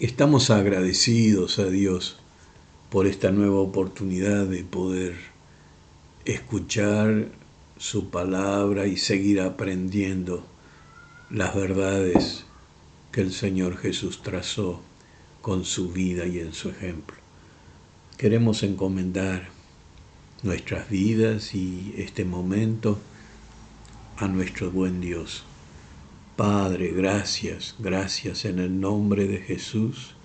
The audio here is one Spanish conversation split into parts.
estamos agradecidos a Dios por esta nueva oportunidad de poder escuchar su palabra y seguir aprendiendo las verdades que el Señor Jesús trazó con su vida y en su ejemplo. Queremos encomendar nuestras vidas y este momento a nuestro buen Dios. Padre, gracias, gracias en el nombre de Jesús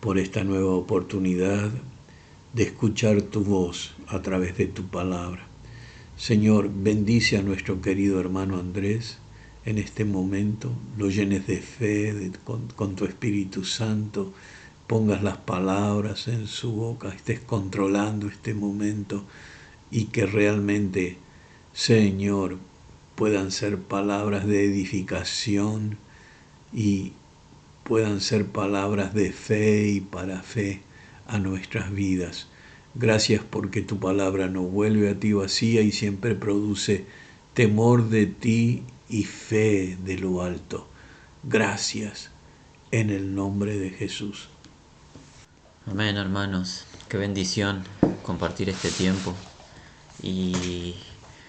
por esta nueva oportunidad de escuchar tu voz a través de tu palabra. Señor, bendice a nuestro querido hermano Andrés en este momento, lo llenes de fe con, con tu Espíritu Santo, pongas las palabras en su boca, estés controlando este momento y que realmente, Señor, puedan ser palabras de edificación y puedan ser palabras de fe y para fe a nuestras vidas. Gracias porque tu palabra no vuelve a ti vacía y siempre produce temor de ti y fe de lo alto. Gracias en el nombre de Jesús. Amén, hermanos. Qué bendición compartir este tiempo. Y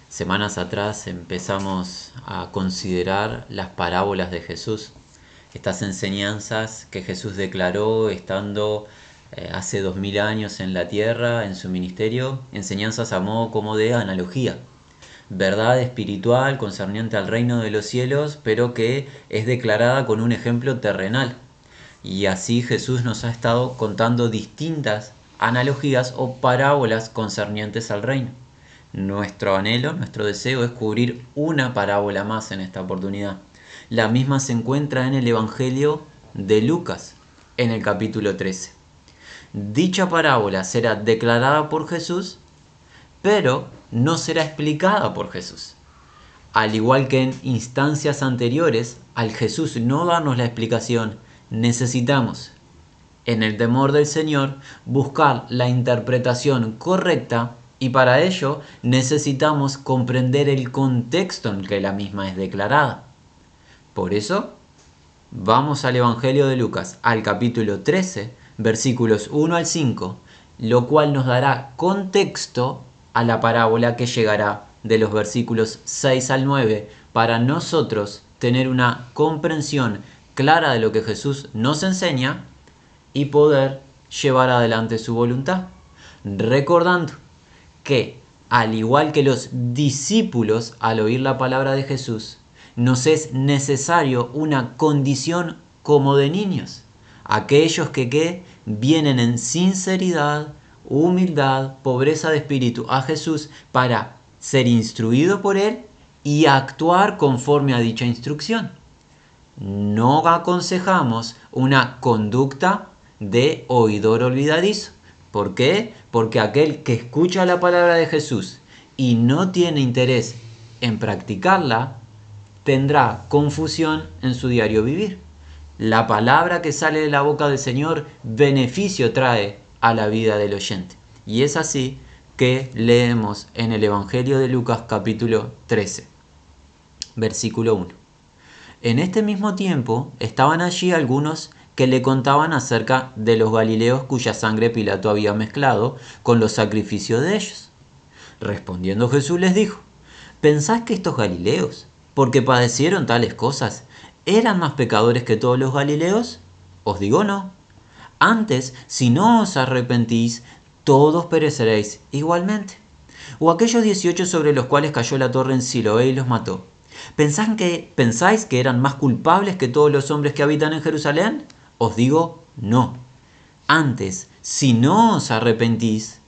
semanas atrás empezamos a considerar las parábolas de Jesús, estas enseñanzas que Jesús declaró estando eh, hace dos mil años en la tierra, en su ministerio, enseñanzas a modo como de analogía, verdad espiritual concerniente al reino de los cielos, pero que es declarada con un ejemplo terrenal y así Jesús nos ha estado contando distintas analogías o parábolas concernientes al reino. Nuestro anhelo, nuestro deseo es cubrir una parábola más en esta oportunidad. La misma se encuentra en el Evangelio de Lucas, en el capítulo 13. Dicha parábola será declarada por Jesús, pero no será explicada por Jesús. Al igual que en instancias anteriores, al Jesús no darnos la explicación necesitamos, en el temor del Señor, buscar la interpretación correcta y para ello necesitamos comprender el contexto en que la misma es declarada. Por eso, vamos al Evangelio de Lucas, al capítulo 13, versículos 1 al 5, lo cual nos dará contexto a la parábola que llegará de los versículos 6 al 9 para nosotros tener una comprensión clara de lo que Jesús nos enseña y poder llevar adelante su voluntad. Recordando que, al igual que los discípulos al oír la palabra de Jesús, nos es necesario una condición como de niños. Aquellos que, que vienen en sinceridad, humildad, pobreza de espíritu a Jesús para ser instruido por Él y actuar conforme a dicha instrucción no aconsejamos una conducta de oidor olvidadizo. ¿Por qué? Porque aquel que escucha la palabra de Jesús y no tiene interés en practicarla, tendrá confusión en su diario vivir. La palabra que sale de la boca del Señor beneficio trae a la vida del oyente. Y es así que leemos en el Evangelio de Lucas capítulo 13, versículo 1. En este mismo tiempo estaban allí algunos que le contaban acerca de los Galileos cuya sangre Pilato había mezclado con los sacrificios de ellos. Respondiendo Jesús les dijo, ¿pensáis que estos Galileos, porque padecieron tales cosas, eran más pecadores que todos los Galileos? Os digo no. Antes, si no os arrepentís, todos pereceréis igualmente. O aquellos dieciocho sobre los cuales cayó la torre en Siloé y los mató que, ¿Pensáis que eran más culpables que todos los hombres que habitan en Jerusalén? Os digo, no. Antes, si no os arrepentís,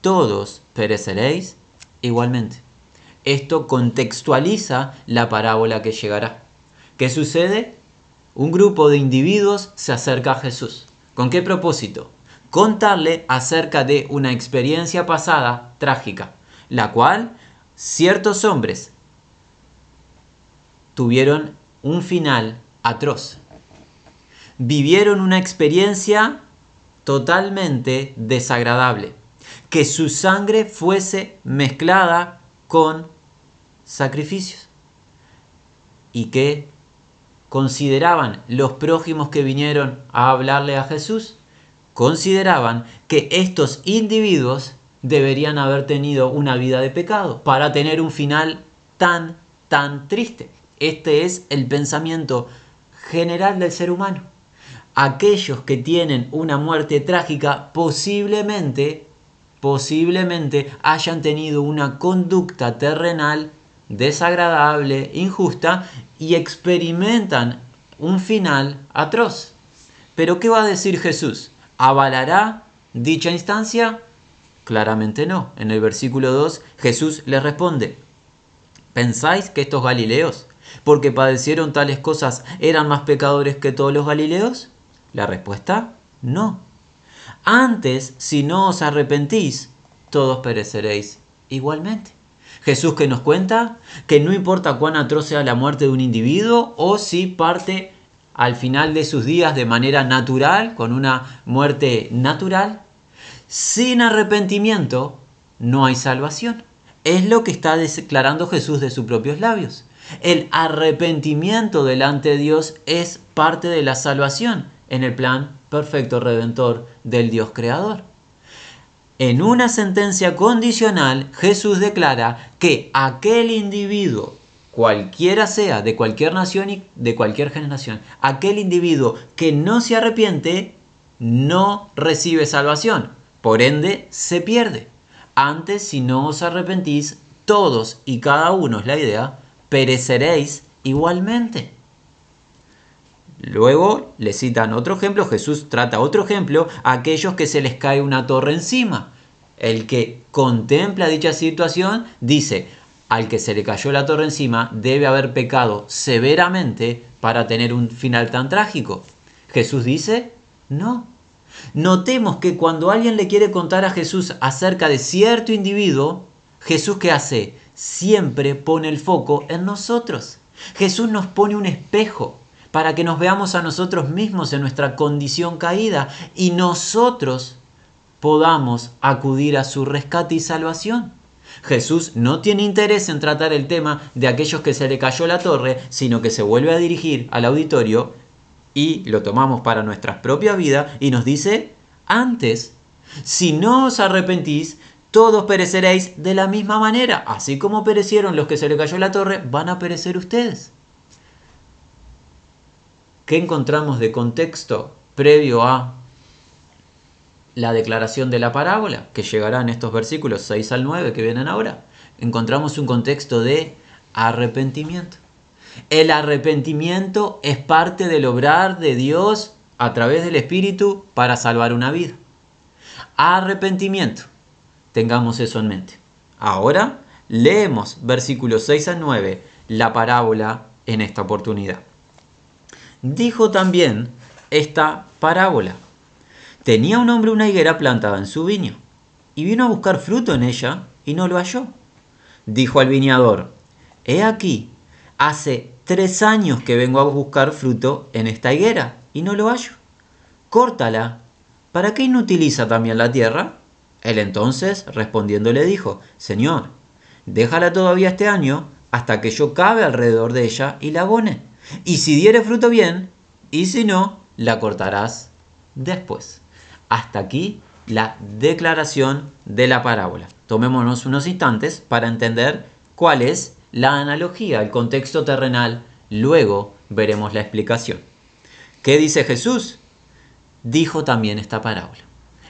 todos pereceréis igualmente. Esto contextualiza la parábola que llegará. ¿Qué sucede? Un grupo de individuos se acerca a Jesús. ¿Con qué propósito? Contarle acerca de una experiencia pasada trágica, la cual ciertos hombres tuvieron un final atroz. Vivieron una experiencia totalmente desagradable. Que su sangre fuese mezclada con sacrificios. Y que consideraban los prójimos que vinieron a hablarle a Jesús? Consideraban que estos individuos deberían haber tenido una vida de pecado para tener un final tan, tan triste. Este es el pensamiento general del ser humano. Aquellos que tienen una muerte trágica posiblemente, posiblemente hayan tenido una conducta terrenal desagradable, injusta y experimentan un final atroz. Pero ¿qué va a decir Jesús? ¿Avalará dicha instancia? Claramente no. En el versículo 2 Jesús les responde, ¿pensáis que estos galileos, porque padecieron tales cosas, eran más pecadores que todos los galileos? La respuesta, no. Antes, si no os arrepentís, todos pereceréis igualmente. Jesús que nos cuenta que no importa cuán atroz sea la muerte de un individuo o si parte al final de sus días de manera natural, con una muerte natural, sin arrepentimiento no hay salvación. Es lo que está declarando Jesús de sus propios labios. El arrepentimiento delante de Dios es parte de la salvación en el plan perfecto redentor del Dios creador. En una sentencia condicional, Jesús declara que aquel individuo, cualquiera sea, de cualquier nación y de cualquier generación, aquel individuo que no se arrepiente, no recibe salvación. Por ende, se pierde. Antes, si no os arrepentís, todos y cada uno es la idea, pereceréis igualmente. Luego le citan otro ejemplo, Jesús trata otro ejemplo, a aquellos que se les cae una torre encima. El que contempla dicha situación dice, al que se le cayó la torre encima debe haber pecado severamente para tener un final tan trágico. Jesús dice, no. Notemos que cuando alguien le quiere contar a Jesús acerca de cierto individuo, Jesús qué hace? Siempre pone el foco en nosotros. Jesús nos pone un espejo para que nos veamos a nosotros mismos en nuestra condición caída y nosotros podamos acudir a su rescate y salvación. Jesús no tiene interés en tratar el tema de aquellos que se le cayó la torre, sino que se vuelve a dirigir al auditorio y lo tomamos para nuestras propias vidas y nos dice, antes, si no os arrepentís, todos pereceréis de la misma manera, así como perecieron los que se le cayó la torre, van a perecer ustedes. ¿Qué encontramos de contexto previo a la declaración de la parábola, que llegará en estos versículos 6 al 9 que vienen ahora? Encontramos un contexto de arrepentimiento. El arrepentimiento es parte del obrar de Dios a través del Espíritu para salvar una vida. Arrepentimiento. Tengamos eso en mente. Ahora leemos versículos 6 al 9, la parábola en esta oportunidad dijo también esta parábola. Tenía un hombre una higuera plantada en su viño, y vino a buscar fruto en ella, y no lo halló. Dijo al viñador, He aquí, hace tres años que vengo a buscar fruto en esta higuera, y no lo hallo. Córtala, ¿para qué inutiliza también la tierra? Él entonces, respondiendo, le dijo, Señor, déjala todavía este año, hasta que yo cabe alrededor de ella y la abone y si diere fruto bien, y si no, la cortarás después. Hasta aquí la declaración de la parábola. Tomémonos unos instantes para entender cuál es la analogía, el contexto terrenal. Luego veremos la explicación. ¿Qué dice Jesús? Dijo también esta parábola.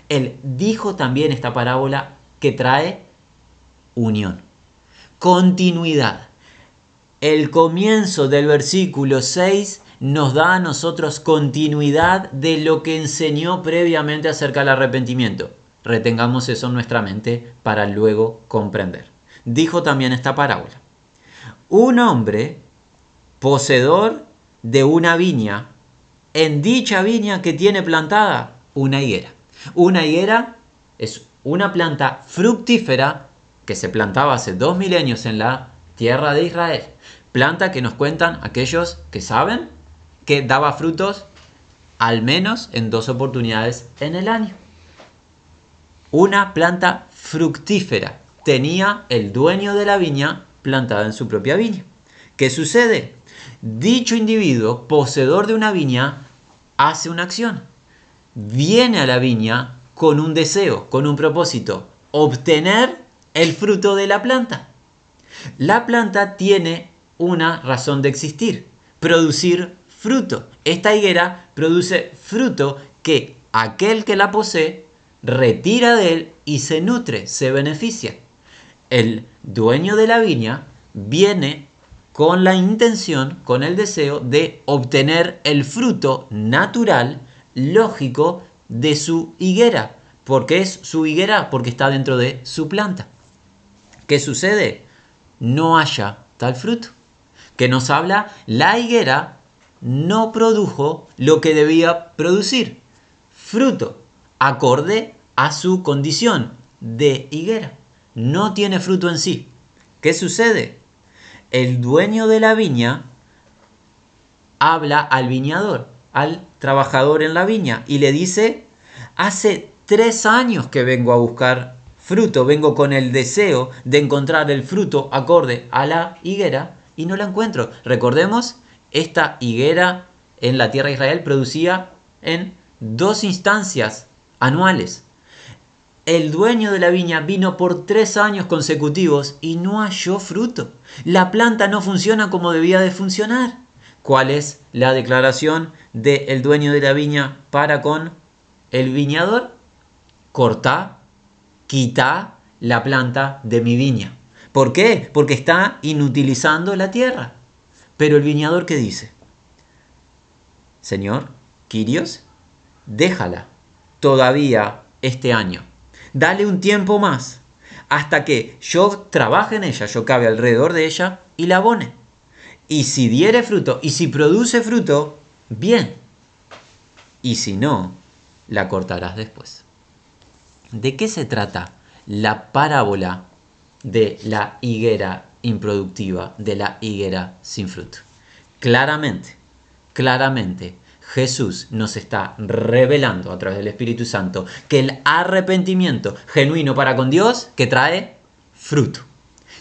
Él dijo también esta parábola que trae unión, continuidad el comienzo del versículo 6 nos da a nosotros continuidad de lo que enseñó previamente acerca del arrepentimiento. Retengamos eso en nuestra mente para luego comprender. Dijo también esta parábola. Un hombre poseedor de una viña, en dicha viña que tiene plantada una higuera. Una higuera es una planta fructífera que se plantaba hace dos milenios en la tierra de Israel. Planta que nos cuentan aquellos que saben que daba frutos al menos en dos oportunidades en el año. Una planta fructífera. Tenía el dueño de la viña plantada en su propia viña. ¿Qué sucede? Dicho individuo, poseedor de una viña, hace una acción. Viene a la viña con un deseo, con un propósito, obtener el fruto de la planta. La planta tiene una razón de existir, producir fruto. Esta higuera produce fruto que aquel que la posee retira de él y se nutre, se beneficia. El dueño de la viña viene con la intención, con el deseo de obtener el fruto natural, lógico, de su higuera. porque es su higuera? Porque está dentro de su planta. ¿Qué sucede? No haya tal fruto. Que nos habla, la higuera no produjo lo que debía producir. Fruto, acorde a su condición de higuera. No tiene fruto en sí. ¿Qué sucede? El dueño de la viña habla al viñador, al trabajador en la viña, y le dice, hace tres años que vengo a buscar fruto, vengo con el deseo de encontrar el fruto acorde a la higuera y no la encuentro. Recordemos, esta higuera en la tierra de Israel producía en dos instancias anuales. El dueño de la viña vino por tres años consecutivos y no halló fruto. La planta no funciona como debía de funcionar. ¿Cuál es la declaración del dueño de la viña para con el viñador? Corta, quita la planta de mi viña. ¿Por qué? Porque está inutilizando la tierra. Pero el viñador ¿qué dice? Señor, Quirios, déjala todavía este año dale un tiempo más hasta que yo trabaje en ella, yo cabe alrededor de ella y la abone. Y si diere fruto y si produce fruto, bien. Y si no, la cortarás después. ¿De qué se trata la parábola de la higuera improductiva, de la higuera sin fruto? Claramente, claramente, Jesús nos está revelando a través del Espíritu Santo que el arrepentimiento genuino para con Dios que trae fruto,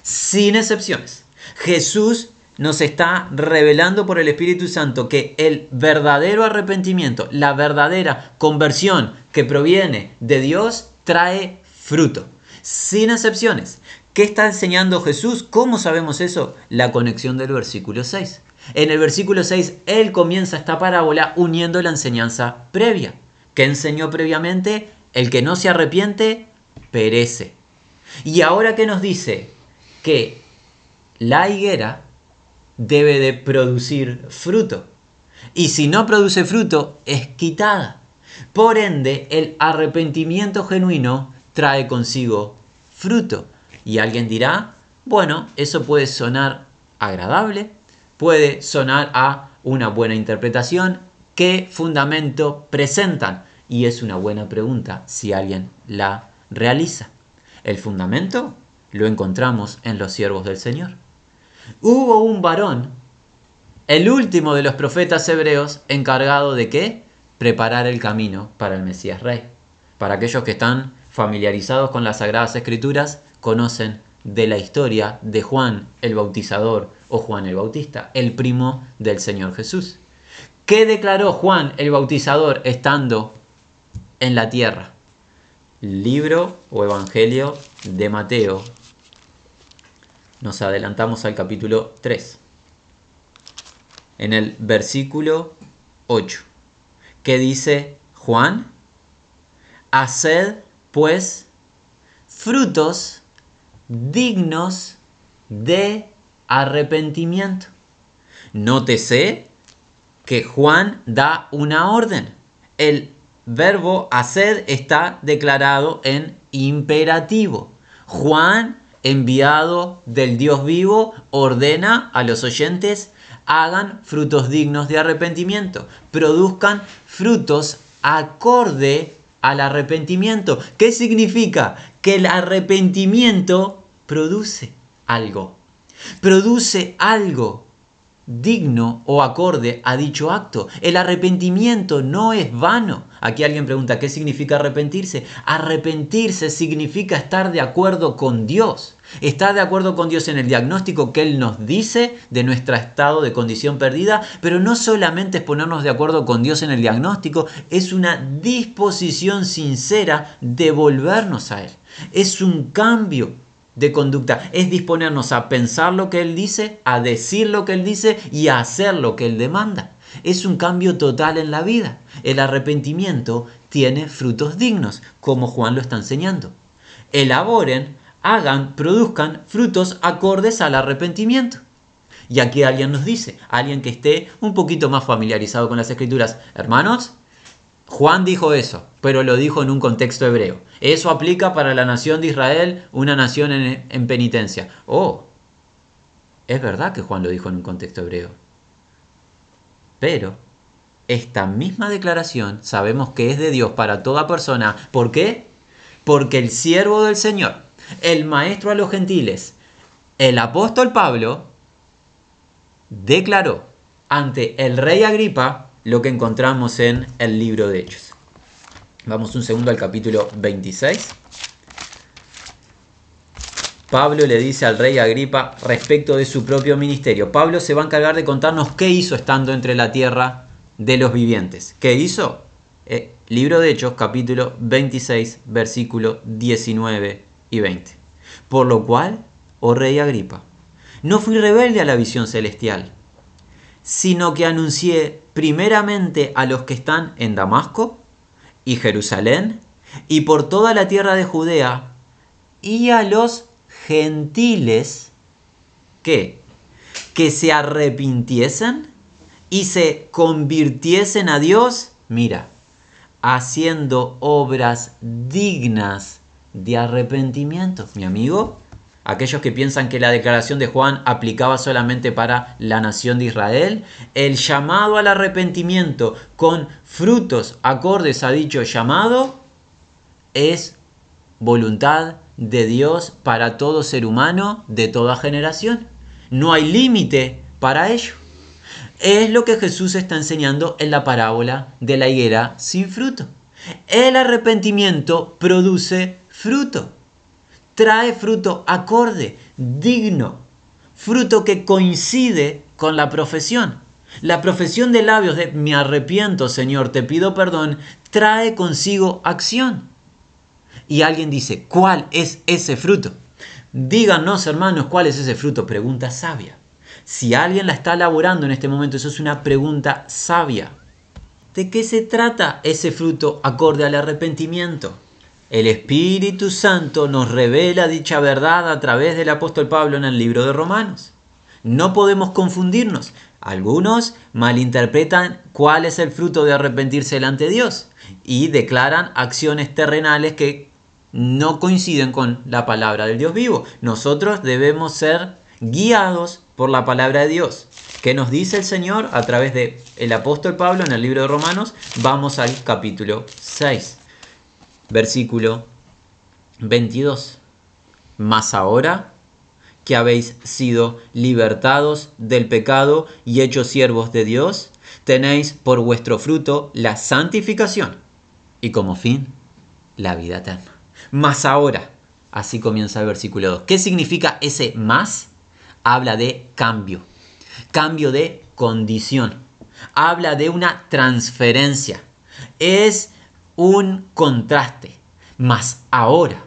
sin excepciones. Jesús nos está revelando por el Espíritu Santo que el verdadero arrepentimiento, la verdadera conversión que proviene de Dios, trae fruto, sin excepciones. ¿Qué está enseñando Jesús? ¿Cómo sabemos eso? La conexión del versículo 6. En el versículo 6, él comienza esta parábola uniendo la enseñanza previa. que enseñó previamente? El que no se arrepiente, perece. Y ahora que nos dice que la higuera debe de producir fruto. Y si no produce fruto, es quitada. Por ende, el arrepentimiento genuino trae consigo fruto. Y alguien dirá, bueno, eso puede sonar agradable, puede sonar a una buena interpretación. ¿Qué fundamento presentan? Y es una buena pregunta si alguien la realiza. El fundamento lo encontramos en los siervos del Señor. Hubo un varón, el último de los profetas hebreos, encargado de qué? Preparar el camino para el Mesías Rey. Para aquellos que están familiarizados con las Sagradas Escrituras, conocen de la historia de Juan el Bautizador o Juan el Bautista, el primo del Señor Jesús. ¿Qué declaró Juan el Bautizador estando en la tierra? Libro o Evangelio de Mateo. Nos adelantamos al capítulo 3. En el versículo 8. ¿Qué dice Juan? Haced pues frutos dignos de arrepentimiento. Nótese que Juan da una orden. El verbo hacer está declarado en imperativo. Juan, enviado del Dios vivo, ordena a los oyentes hagan frutos dignos de arrepentimiento, produzcan frutos acorde al arrepentimiento. ¿Qué significa? Que el arrepentimiento produce algo. Produce algo. digno o acorde a dicho acto. El arrepentimiento no es vano. Aquí alguien pregunta, ¿qué significa arrepentirse? Arrepentirse significa estar de acuerdo con Dios. Estar de acuerdo con Dios en el diagnóstico que Él nos dice de nuestro estado de condición perdida, pero no solamente es ponernos de acuerdo con Dios en el diagnóstico, es una disposición sincera de volvernos a Él. Es un cambio de conducta, es disponernos a pensar lo que Él dice, a decir lo que Él dice y a hacer lo que Él demanda. Es un cambio total en la vida. El arrepentimiento tiene frutos dignos, como Juan lo está enseñando. Elaboren, hagan, produzcan frutos acordes al arrepentimiento. Y aquí alguien nos dice, alguien que esté un poquito más familiarizado con las escrituras, hermanos, Juan dijo eso, pero lo dijo en un contexto hebreo. Eso aplica para la nación de Israel, una nación en, penitencia. Oh, es verdad que Juan lo dijo en un contexto hebreo. Pero esta misma declaración sabemos que es de Dios para toda persona. ¿Por qué? Porque el siervo del Señor, el maestro a los gentiles, el apóstol Pablo, declaró ante el rey Agripa lo que encontramos en el libro de Hechos. Vamos un segundo al capítulo 26. Pablo le dice al rey Agripa respecto de su propio ministerio. Pablo se va a encargar de contarnos qué hizo estando entre la tierra de los vivientes. ¿Qué hizo? Eh, libro de Hechos, capítulo 26, versículo 19 y 20. Por lo cual, oh rey Agripa, no fui rebelde a la visión celestial, sino que anuncié primeramente a los que están en Damasco y Jerusalén y por toda la tierra de Judea y a los gentiles que que se arrepintiesen y se convirtiesen a Dios, mira, haciendo obras dignas de arrepentimiento. Mi amigo, aquellos que piensan que la declaración de Juan aplicaba solamente para la nación de Israel, el llamado al arrepentimiento con frutos acordes a dicho llamado es voluntad de Dios para todo ser humano de toda generación. No hay límite para ello. Es lo que Jesús está enseñando en la parábola de la higuera sin fruto. El arrepentimiento produce fruto trae fruto acorde, digno, fruto que coincide con la profesión. La profesión de labios de me arrepiento, Señor, te pido perdón, trae consigo acción. Y alguien dice, ¿cuál es ese fruto? Díganos, hermanos, ¿cuál es ese fruto? Pregunta sabia. Si alguien la está elaborando en este momento, eso es una pregunta sabia. ¿De qué se trata ese fruto acorde al arrepentimiento? El Espíritu Santo nos revela dicha verdad a través del apóstol Pablo en el libro de Romanos. No podemos confundirnos. Algunos malinterpretan cuál es el fruto de arrepentirse delante de Dios y declaran acciones terrenales que no coinciden con la palabra del Dios vivo. Nosotros debemos ser guiados por la palabra de Dios. ¿Qué nos dice el Señor a través del el apóstol Pablo en el libro de Romanos? Vamos al capítulo 6 versículo 22. Mas ahora que habéis sido libertados del pecado y hechos siervos de Dios, tenéis por vuestro fruto la santificación y como fin la vida eterna. Mas ahora, así comienza el versículo 2. ¿Qué significa ese más? Habla de cambio, cambio de condición, habla de una transferencia. Es un contraste. Mas ahora,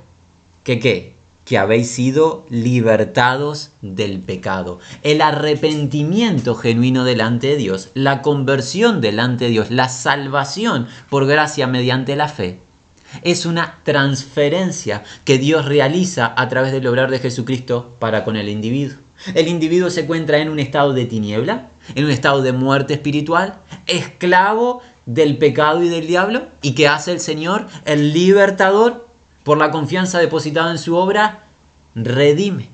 ¿que qué? Que habéis sido libertados del pecado. El arrepentimiento genuino delante de Dios, la conversión delante de Dios, la salvación por gracia mediante la fe, es una transferencia que Dios realiza a través del obrar de Jesucristo para con el individuo. El individuo se encuentra en un estado de tiniebla, en un estado de muerte espiritual, esclavo del pecado y del diablo y que hace el Señor, el libertador, por la confianza depositada en su obra, redime,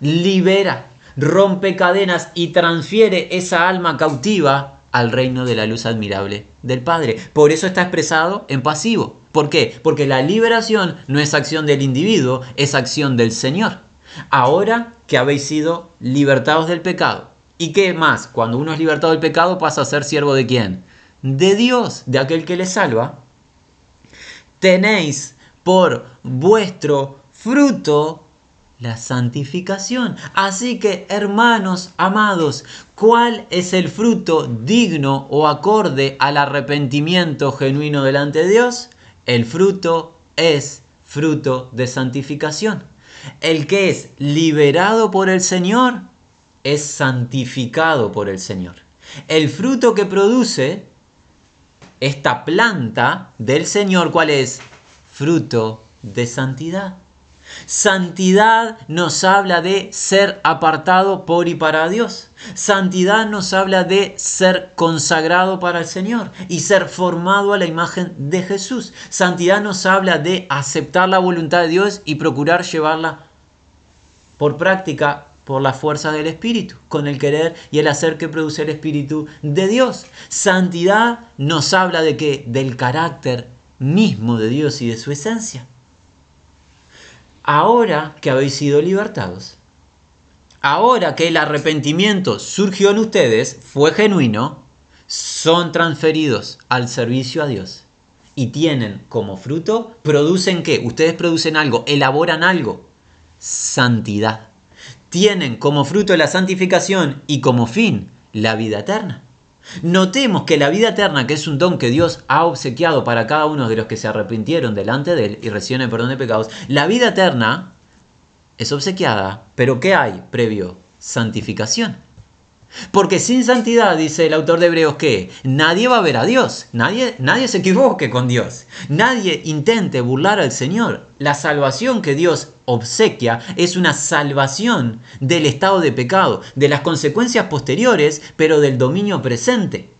libera, rompe cadenas y transfiere esa alma cautiva al reino de la luz admirable del Padre. Por eso está expresado en pasivo. ¿Por qué? Porque la liberación no es acción del individuo, es acción del Señor. Ahora que habéis sido libertados del pecado ¿Y qué más? Cuando uno es libertado del pecado pasa a ser siervo de quién? De Dios, de aquel que le salva. Tenéis por vuestro fruto la santificación. Así que, hermanos amados, ¿cuál es el fruto digno o acorde al arrepentimiento genuino delante de Dios? El fruto es fruto de santificación. El que es liberado por el Señor es santificado por el Señor. El fruto que produce esta planta del Señor, ¿cuál es? Fruto de santidad. Santidad nos habla de ser apartado por y para Dios. Santidad nos habla de ser consagrado para el Señor y ser formado a la imagen de Jesús. Santidad nos habla de aceptar la voluntad de Dios y procurar llevarla por práctica por la fuerza del Espíritu, con el querer y el hacer que produce el Espíritu de Dios. Santidad nos habla de que del carácter mismo de Dios y de su esencia. Ahora que habéis sido libertados, ahora que el arrepentimiento surgió en ustedes, fue genuino, son transferidos al servicio a Dios y tienen como fruto, producen qué? Ustedes producen algo, elaboran algo, santidad. Tienen como fruto la santificación y como fin la vida eterna. Notemos que la vida eterna, que es un don que Dios ha obsequiado para cada uno de los que se arrepintieron delante de Él y reciben el perdón de pecados, la vida eterna es obsequiada, pero ¿qué hay previo? Santificación. Porque sin santidad, dice el autor de Hebreos, que nadie va a ver a Dios, nadie, nadie se equivoque con Dios, nadie intente burlar al Señor. La salvación que Dios obsequia es una salvación del estado de pecado, de las consecuencias posteriores, pero del dominio presente.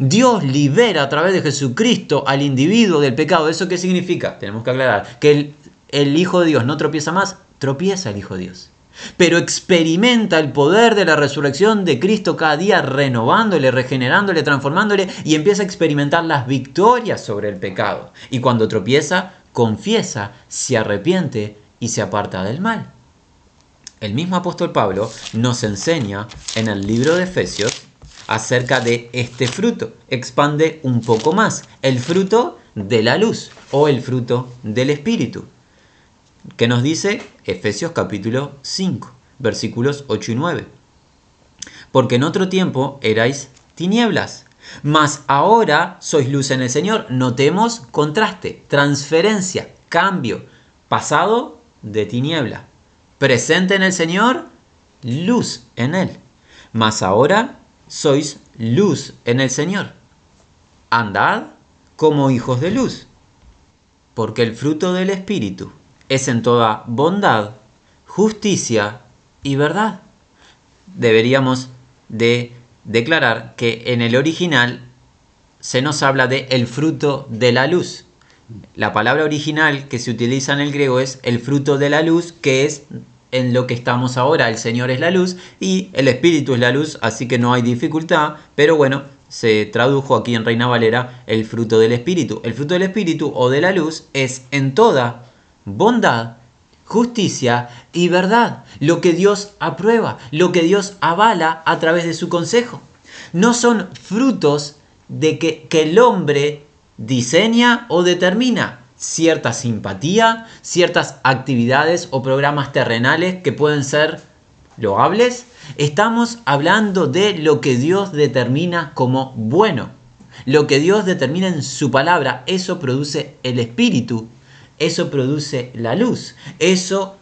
Dios libera a través de Jesucristo al individuo del pecado. ¿Eso qué significa? Tenemos que aclarar que el, el Hijo de Dios no tropieza más, tropieza el Hijo de Dios pero experimenta el poder de la resurrección de Cristo cada día renovándole, regenerándole, transformándole y empieza a experimentar las victorias sobre el pecado. Y cuando tropieza, confiesa, se arrepiente y se aparta del mal. El mismo apóstol Pablo nos enseña en el libro de Efesios acerca de este fruto. Expande un poco más el fruto de la luz o el fruto del Espíritu. ¿Qué nos dice Efesios capítulo 5, versículos 8 y 9. Porque en otro tiempo erais tinieblas, mas ahora sois luz en el Señor. Notemos contraste, transferencia, cambio. Pasado de tiniebla. Presente en el Señor, luz en Él. Mas ahora sois luz en el Señor. Andad como hijos de luz. Porque el fruto del Espíritu es en toda bondad, justicia y verdad. Deberíamos de declarar que en el original se nos habla de el fruto de la luz. La palabra original que se utiliza en el griego es el fruto de la luz, que es en lo que estamos ahora. El Señor es la luz y el Espíritu es la luz, así que no hay dificultad, pero bueno, se tradujo aquí en Reina Valera el fruto del Espíritu. El fruto del Espíritu o de la luz es en toda bondad, justicia y verdad, lo que Dios aprueba, lo que Dios avala a través de su consejo. No son frutos de que, que el hombre diseña o determina cierta simpatía, ciertas actividades o programas terrenales que pueden ser loables. Estamos hablando de lo que Dios determina como bueno. Lo que Dios determina en su palabra, eso produce el espíritu eso produce la luz. Eso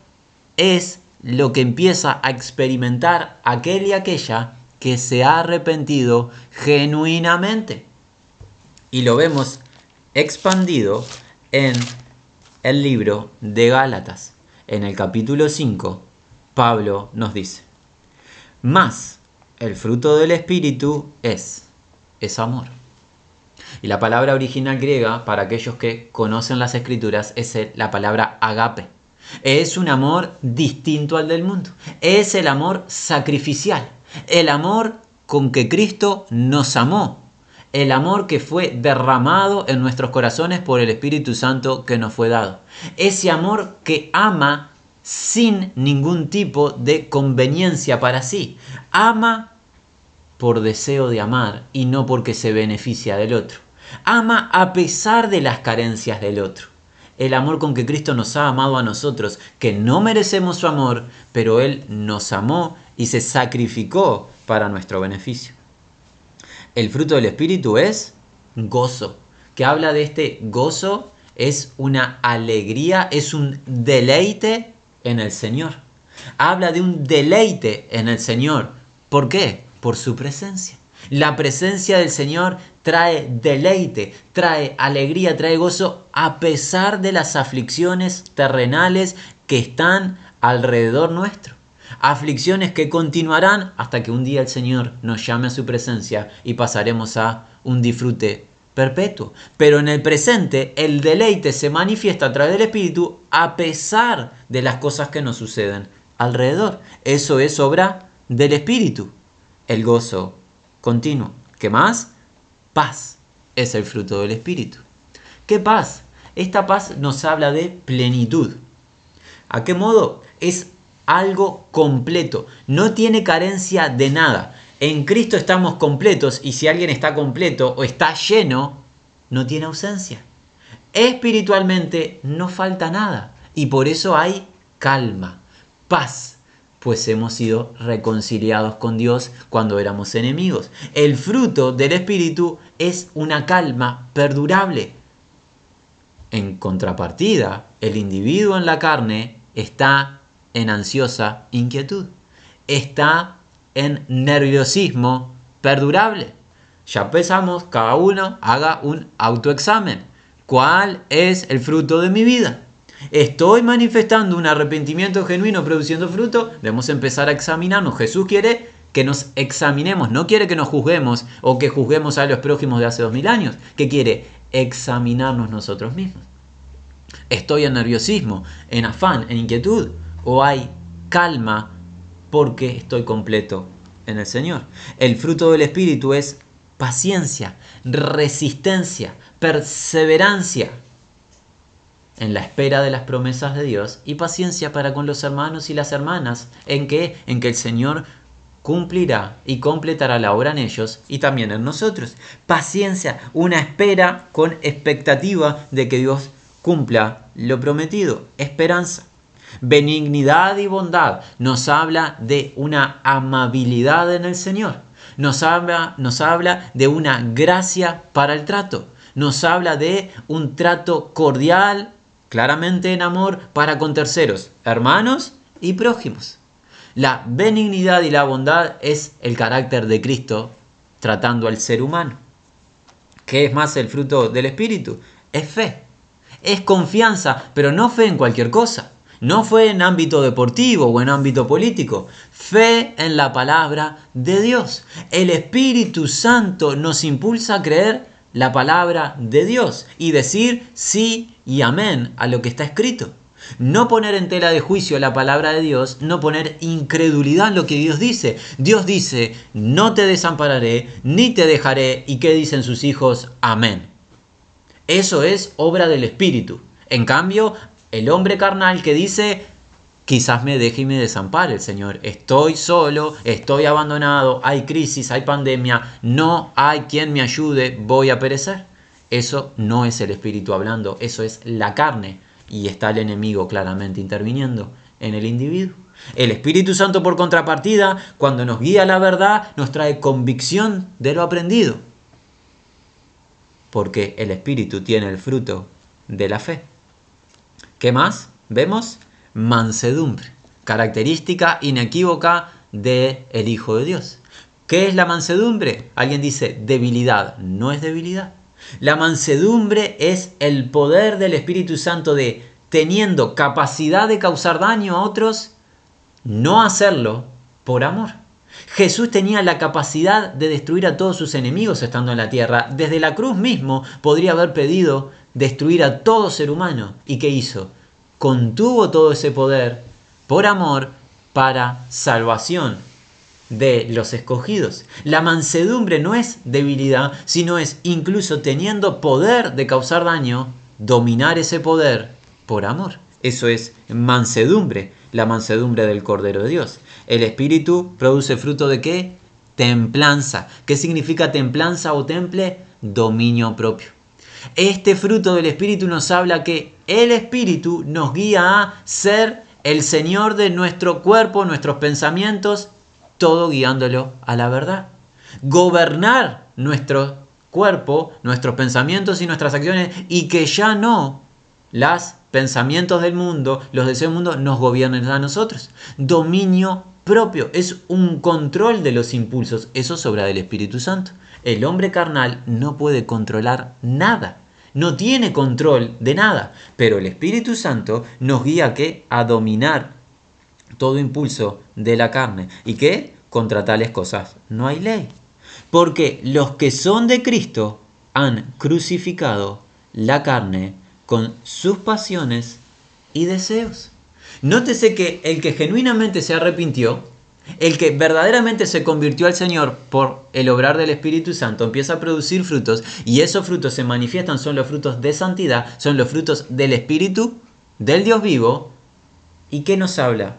es lo que empieza a experimentar aquel y aquella que se ha arrepentido genuinamente. Y lo vemos expandido en el libro de Gálatas. En el capítulo 5, Pablo nos dice, más el fruto del Espíritu es, es amor. Y la palabra original griega, para aquellos que conocen las escrituras, es la palabra agape. Es un amor distinto al del mundo. Es el amor sacrificial. El amor con que Cristo nos amó. El amor que fue derramado en nuestros corazones por el Espíritu Santo que nos fue dado. Ese amor que ama sin ningún tipo de conveniencia para sí. Ama por deseo de amar y no porque se beneficia del otro. Ama a pesar de las carencias del otro. El amor con que Cristo nos ha amado a nosotros, que no merecemos su amor, pero Él nos amó y se sacrificó para nuestro beneficio. El fruto del Espíritu es gozo, que habla de este gozo, es una alegría, es un deleite en el Señor. Habla de un deleite en el Señor. ¿Por qué? Por su presencia. La presencia del Señor trae deleite, trae alegría, trae gozo a pesar de las aflicciones terrenales que están alrededor nuestro. Aflicciones que continuarán hasta que un día el Señor nos llame a su presencia y pasaremos a un disfrute perpetuo. Pero en el presente el deleite se manifiesta a través del Espíritu a pesar de las cosas que nos suceden alrededor. Eso es obra del Espíritu. El gozo continuo. ¿Qué más? Paz es el fruto del Espíritu. ¿Qué paz? Esta paz nos habla de plenitud. ¿A qué modo? Es algo completo. No tiene carencia de nada. En Cristo estamos completos y si alguien está completo o está lleno, no tiene ausencia. Espiritualmente no falta nada y por eso hay calma, paz, pues hemos sido reconciliados con Dios cuando éramos enemigos. El fruto del Espíritu es una calma perdurable. En contrapartida, el individuo en la carne está en ansiosa inquietud, está en nerviosismo perdurable. Ya pensamos, cada uno haga un autoexamen. ¿Cuál es el fruto de mi vida? ¿Estoy manifestando un arrepentimiento genuino produciendo fruto? Debemos empezar a examinarnos. Jesús quiere que nos examinemos, no quiere que nos juzguemos o que juzguemos a los prójimos de hace dos mil años. ¿Qué quiere? Examinarnos nosotros mismos. ¿Estoy en nerviosismo, en afán, en inquietud? ¿O hay calma porque estoy completo en el Señor. El fruto del Espíritu es paciencia, resistencia, perseverancia en la espera de las promesas de Dios y paciencia para con los hermanos y las hermanas en que en que el Señor cumplirá y completará la obra en ellos y también en nosotros. Paciencia, una espera con expectativa de que Dios cumpla lo prometido. Esperanza. Benignidad y bondad nos habla de una amabilidad en el Señor. Nos habla, nos habla de una gracia para el trato. Nos habla de un trato cordial, claramente en amor, para con terceros, hermanos y prójimos. La benignidad y la bondad es el carácter de Cristo tratando al ser humano. ¿Qué es más el fruto del Espíritu? Es fe. Es confianza, pero no fe en cualquier cosa. No fue en ámbito deportivo o en ámbito político. Fe en la palabra de Dios. El Espíritu Santo nos impulsa a creer la palabra de Dios y decir sí y amén a lo que está escrito. No poner en tela de juicio la palabra de Dios, no poner incredulidad en lo que Dios dice. Dios dice, no te desampararé, ni te dejaré. ¿Y qué dicen sus hijos? Amén. Eso es obra del Espíritu. En cambio, el hombre carnal que dice, quizás me deje y me desampare el Señor. Estoy solo, estoy abandonado, hay crisis, hay pandemia, no hay quien me ayude, voy a perecer. Eso no es el Espíritu hablando, eso es la carne. Y está el enemigo claramente interviniendo en el individuo. El Espíritu Santo, por contrapartida, cuando nos guía la verdad, nos trae convicción de lo aprendido. Porque el Espíritu tiene el fruto de la fe. ¿Qué más? Vemos mansedumbre, característica inequívoca del el Hijo de Dios. ¿Qué es la mansedumbre? Alguien dice debilidad, no es debilidad. La mansedumbre es el poder del Espíritu Santo de teniendo capacidad de causar daño a otros, no hacerlo por amor. Jesús tenía la capacidad de destruir a todos sus enemigos estando en la tierra. Desde la cruz mismo podría haber pedido destruir a todo ser humano. ¿Y qué hizo? Contuvo todo ese poder por amor para salvación de los escogidos. La mansedumbre no es debilidad, sino es incluso teniendo poder de causar daño, dominar ese poder por amor. Eso es mansedumbre, la mansedumbre del Cordero de Dios. El Espíritu produce fruto de qué? Templanza. ¿Qué significa templanza o temple? Dominio propio. Este fruto del Espíritu nos habla que el Espíritu nos guía a ser el Señor de nuestro cuerpo, nuestros pensamientos, todo guiándolo a la verdad. Gobernar nuestro cuerpo, nuestros pensamientos y nuestras acciones y que ya no los pensamientos del mundo, los deseos del mundo nos gobiernen a nosotros. Dominio propio es un control de los impulsos, eso sobra del Espíritu Santo. El hombre carnal no puede controlar nada, no tiene control de nada, pero el Espíritu Santo nos guía que a dominar todo impulso de la carne y que contra tales cosas no hay ley. Porque los que son de Cristo han crucificado la carne con sus pasiones y deseos. Nótese que el que genuinamente se arrepintió, el que verdaderamente se convirtió al Señor por el obrar del Espíritu Santo, empieza a producir frutos y esos frutos se manifiestan, son los frutos de santidad, son los frutos del Espíritu, del Dios vivo. ¿Y qué nos habla?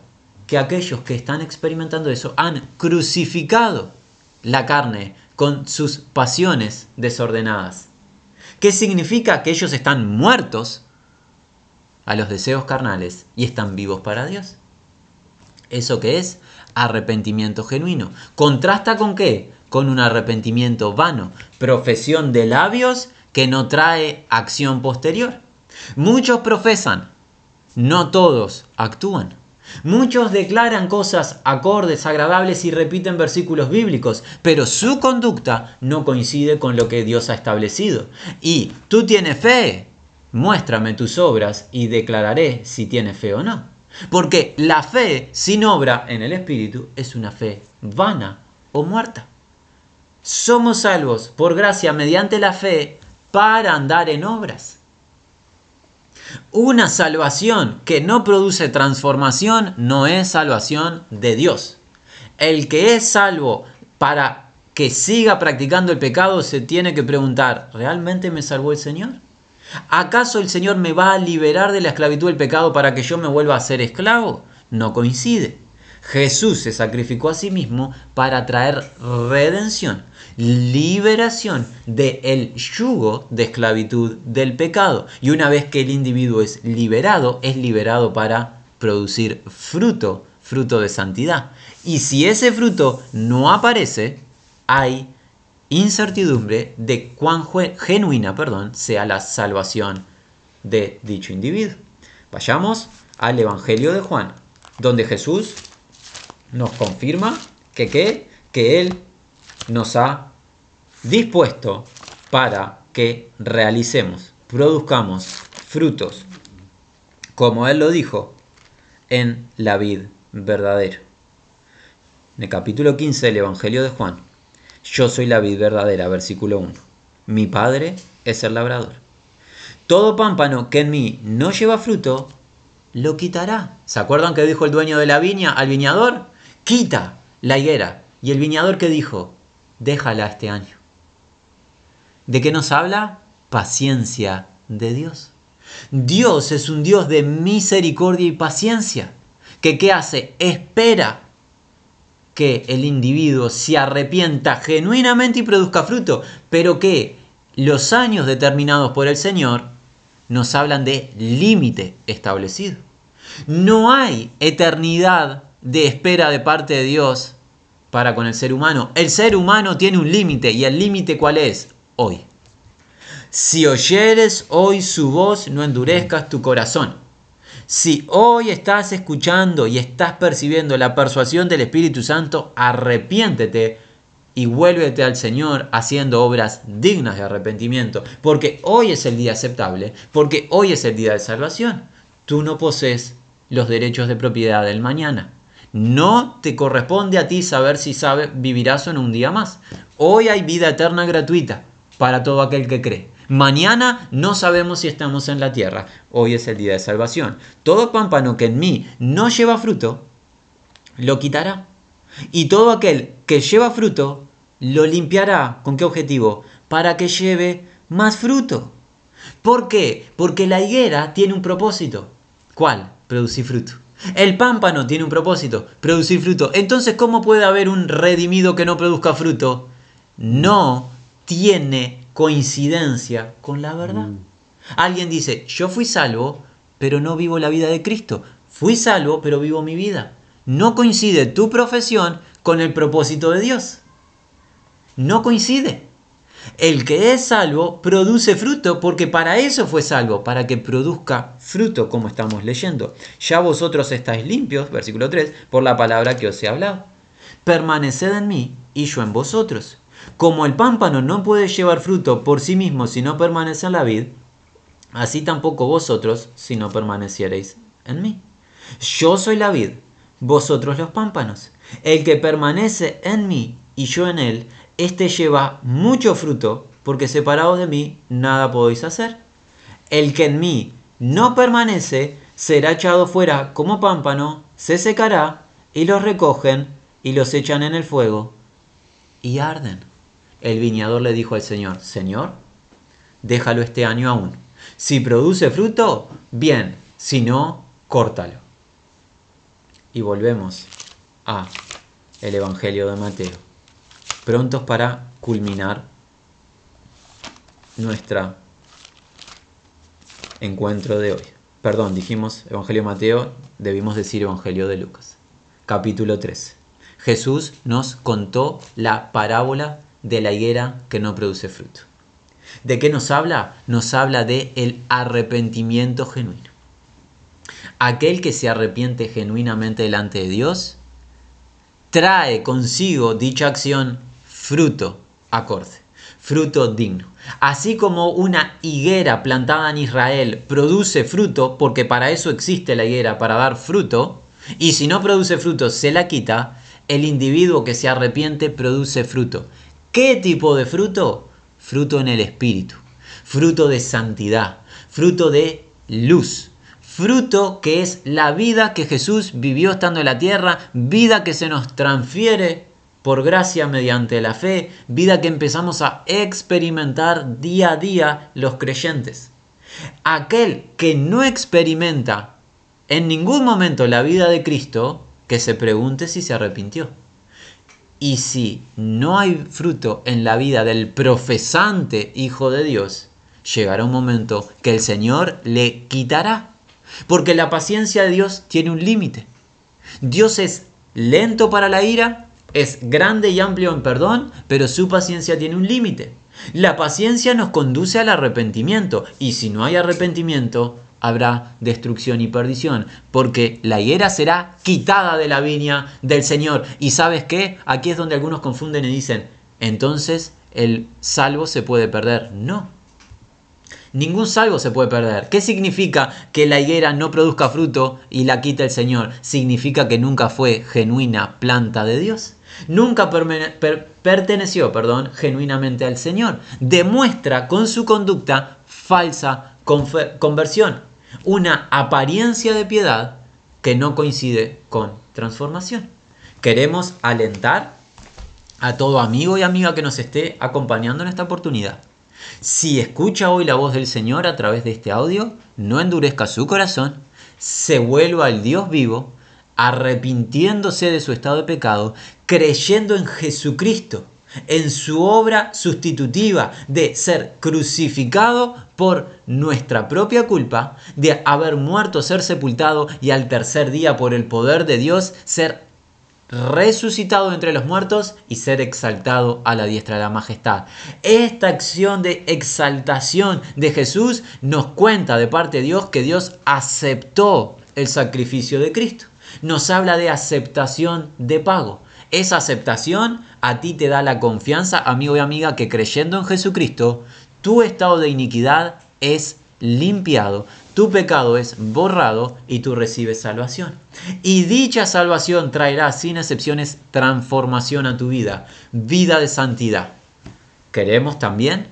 Que aquellos que están experimentando eso han crucificado la carne con sus pasiones desordenadas. ¿Qué significa? Que ellos están muertos a los deseos carnales y están vivos para Dios. ¿Eso qué es? Arrepentimiento genuino. ¿Contrasta con qué? Con un arrepentimiento vano, profesión de labios que no trae acción posterior. Muchos profesan, no todos actúan. Muchos declaran cosas acordes, agradables y repiten versículos bíblicos, pero su conducta no coincide con lo que Dios ha establecido. Y tú tienes fe, muéstrame tus obras y declararé si tienes fe o no. Porque la fe sin obra en el Espíritu es una fe vana o muerta. Somos salvos por gracia mediante la fe para andar en obras. Una salvación que no produce transformación no es salvación de Dios. El que es salvo para que siga practicando el pecado se tiene que preguntar, ¿realmente me salvó el Señor? ¿Acaso el Señor me va a liberar de la esclavitud del pecado para que yo me vuelva a ser esclavo? No coincide. Jesús se sacrificó a sí mismo para traer redención liberación del yugo de esclavitud del pecado. Y una vez que el individuo es liberado, es liberado para producir fruto, fruto de santidad. Y si ese fruto no aparece, hay incertidumbre de cuán genuina perdón, sea la salvación de dicho individuo. Vayamos al Evangelio de Juan, donde Jesús nos confirma que, que, que Él nos ha dispuesto para que realicemos, produzcamos frutos, como Él lo dijo, en la vid verdadera. En el capítulo 15 del Evangelio de Juan, yo soy la vid verdadera, versículo 1. Mi Padre es el labrador. Todo pámpano que en mí no lleva fruto, lo quitará. ¿Se acuerdan que dijo el dueño de la viña al viñador? Quita la higuera. Y el viñador que dijo, déjala este año. ¿De qué nos habla? Paciencia de Dios. Dios es un Dios de misericordia y paciencia. ¿Que qué hace? Espera que el individuo se arrepienta genuinamente y produzca fruto, pero que los años determinados por el Señor nos hablan de límite establecido. No hay eternidad de espera de parte de Dios para con el ser humano. El ser humano tiene un límite y el límite cuál es? Hoy. Si oyeres hoy su voz, no endurezcas tu corazón. Si hoy estás escuchando y estás percibiendo la persuasión del Espíritu Santo, arrepiéntete y vuélvete al Señor haciendo obras dignas de arrepentimiento, porque hoy es el día aceptable, porque hoy es el día de salvación. Tú no posees los derechos de propiedad del mañana. No te corresponde a ti saber si sabe, vivirás o en un día más. Hoy hay vida eterna gratuita para todo aquel que cree. Mañana no sabemos si estamos en la tierra. Hoy es el día de salvación. Todo pámpano que en mí no lleva fruto, lo quitará. Y todo aquel que lleva fruto, lo limpiará. ¿Con qué objetivo? Para que lleve más fruto. ¿Por qué? Porque la higuera tiene un propósito. ¿Cuál? Producir fruto. El pámpano tiene un propósito, producir fruto. Entonces, ¿cómo puede haber un redimido que no produzca fruto? No tiene coincidencia con la verdad. Mm. Alguien dice, yo fui salvo, pero no vivo la vida de Cristo. Fui salvo, pero vivo mi vida. No coincide tu profesión con el propósito de Dios. No coincide. El que es salvo produce fruto porque para eso fue salvo, para que produzca fruto, como estamos leyendo. Ya vosotros estáis limpios, versículo 3, por la palabra que os he hablado. Permaneced en mí y yo en vosotros. Como el pámpano no puede llevar fruto por sí mismo si no permanece en la vid, así tampoco vosotros si no permaneciereis en mí. Yo soy la vid, vosotros los pámpanos. El que permanece en mí y yo en él, éste lleva mucho fruto, porque separados de mí nada podéis hacer. El que en mí no permanece será echado fuera como pámpano, se secará, y los recogen y los echan en el fuego y arden. El viñador le dijo al Señor, Señor, déjalo este año aún. Si produce fruto, bien, si no, córtalo. Y volvemos a el Evangelio de Mateo prontos para culminar nuestro encuentro de hoy. Perdón, dijimos Evangelio de Mateo, debimos decir Evangelio de Lucas. Capítulo 3. Jesús nos contó la parábola de la higuera que no produce fruto. ¿De qué nos habla? Nos habla de el arrepentimiento genuino. Aquel que se arrepiente genuinamente delante de Dios trae consigo dicha acción fruto acorde, fruto digno. Así como una higuera plantada en Israel produce fruto, porque para eso existe la higuera, para dar fruto, y si no produce fruto se la quita, el individuo que se arrepiente produce fruto. ¿Qué tipo de fruto? Fruto en el espíritu, fruto de santidad, fruto de luz, fruto que es la vida que Jesús vivió estando en la tierra, vida que se nos transfiere por gracia mediante la fe, vida que empezamos a experimentar día a día los creyentes. Aquel que no experimenta en ningún momento la vida de Cristo, que se pregunte si se arrepintió. Y si no hay fruto en la vida del profesante Hijo de Dios, llegará un momento que el Señor le quitará. Porque la paciencia de Dios tiene un límite. Dios es lento para la ira es grande y amplio en perdón, pero su paciencia tiene un límite. La paciencia nos conduce al arrepentimiento y si no hay arrepentimiento, habrá destrucción y perdición, porque la higuera será quitada de la viña del Señor. ¿Y sabes qué? Aquí es donde algunos confunden y dicen, entonces el salvo se puede perder. No. Ningún salvo se puede perder. ¿Qué significa que la higuera no produzca fruto y la quita el Señor? Significa que nunca fue genuina planta de Dios. Nunca perteneció perdón, genuinamente al Señor. Demuestra con su conducta falsa conversión, una apariencia de piedad que no coincide con transformación. Queremos alentar a todo amigo y amiga que nos esté acompañando en esta oportunidad. Si escucha hoy la voz del Señor a través de este audio, no endurezca su corazón, se vuelva al Dios vivo, arrepintiéndose de su estado de pecado, creyendo en Jesucristo, en su obra sustitutiva de ser crucificado por nuestra propia culpa, de haber muerto, ser sepultado y al tercer día por el poder de Dios ser resucitado entre los muertos y ser exaltado a la diestra de la majestad. Esta acción de exaltación de Jesús nos cuenta de parte de Dios que Dios aceptó el sacrificio de Cristo. Nos habla de aceptación de pago. Esa aceptación a ti te da la confianza, amigo y amiga, que creyendo en Jesucristo, tu estado de iniquidad es limpiado, tu pecado es borrado y tú recibes salvación. Y dicha salvación traerá sin excepciones transformación a tu vida, vida de santidad. Queremos también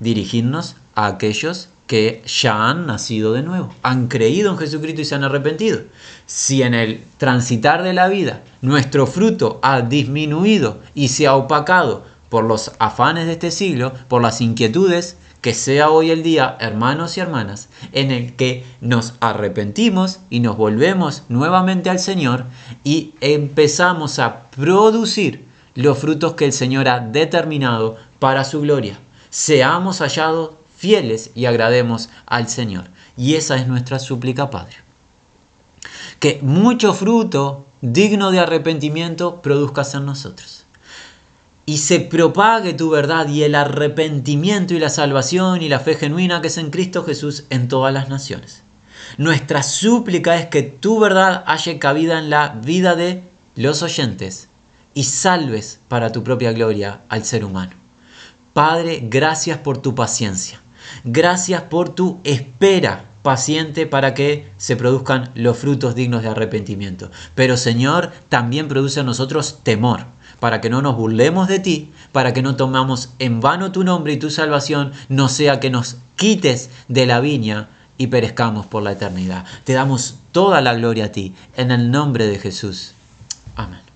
dirigirnos a aquellos que ya han nacido de nuevo, han creído en Jesucristo y se han arrepentido. Si en el transitar de la vida nuestro fruto ha disminuido y se ha opacado por los afanes de este siglo, por las inquietudes, que sea hoy el día, hermanos y hermanas, en el que nos arrepentimos y nos volvemos nuevamente al Señor y empezamos a producir los frutos que el Señor ha determinado para su gloria. Seamos hallados fieles y agrademos al Señor. Y esa es nuestra súplica, Padre. Que mucho fruto digno de arrepentimiento produzcas en nosotros y se propague tu verdad y el arrepentimiento y la salvación y la fe genuina que es en Cristo Jesús en todas las naciones. Nuestra súplica es que tu verdad haya cabida en la vida de los oyentes y salves para tu propia gloria al ser humano. Padre, gracias por tu paciencia. Gracias por tu espera paciente para que se produzcan los frutos dignos de arrepentimiento. Pero Señor, también produce en nosotros temor para que no nos burlemos de ti, para que no tomamos en vano tu nombre y tu salvación, no sea que nos quites de la viña y perezcamos por la eternidad. Te damos toda la gloria a ti, en el nombre de Jesús. Amén.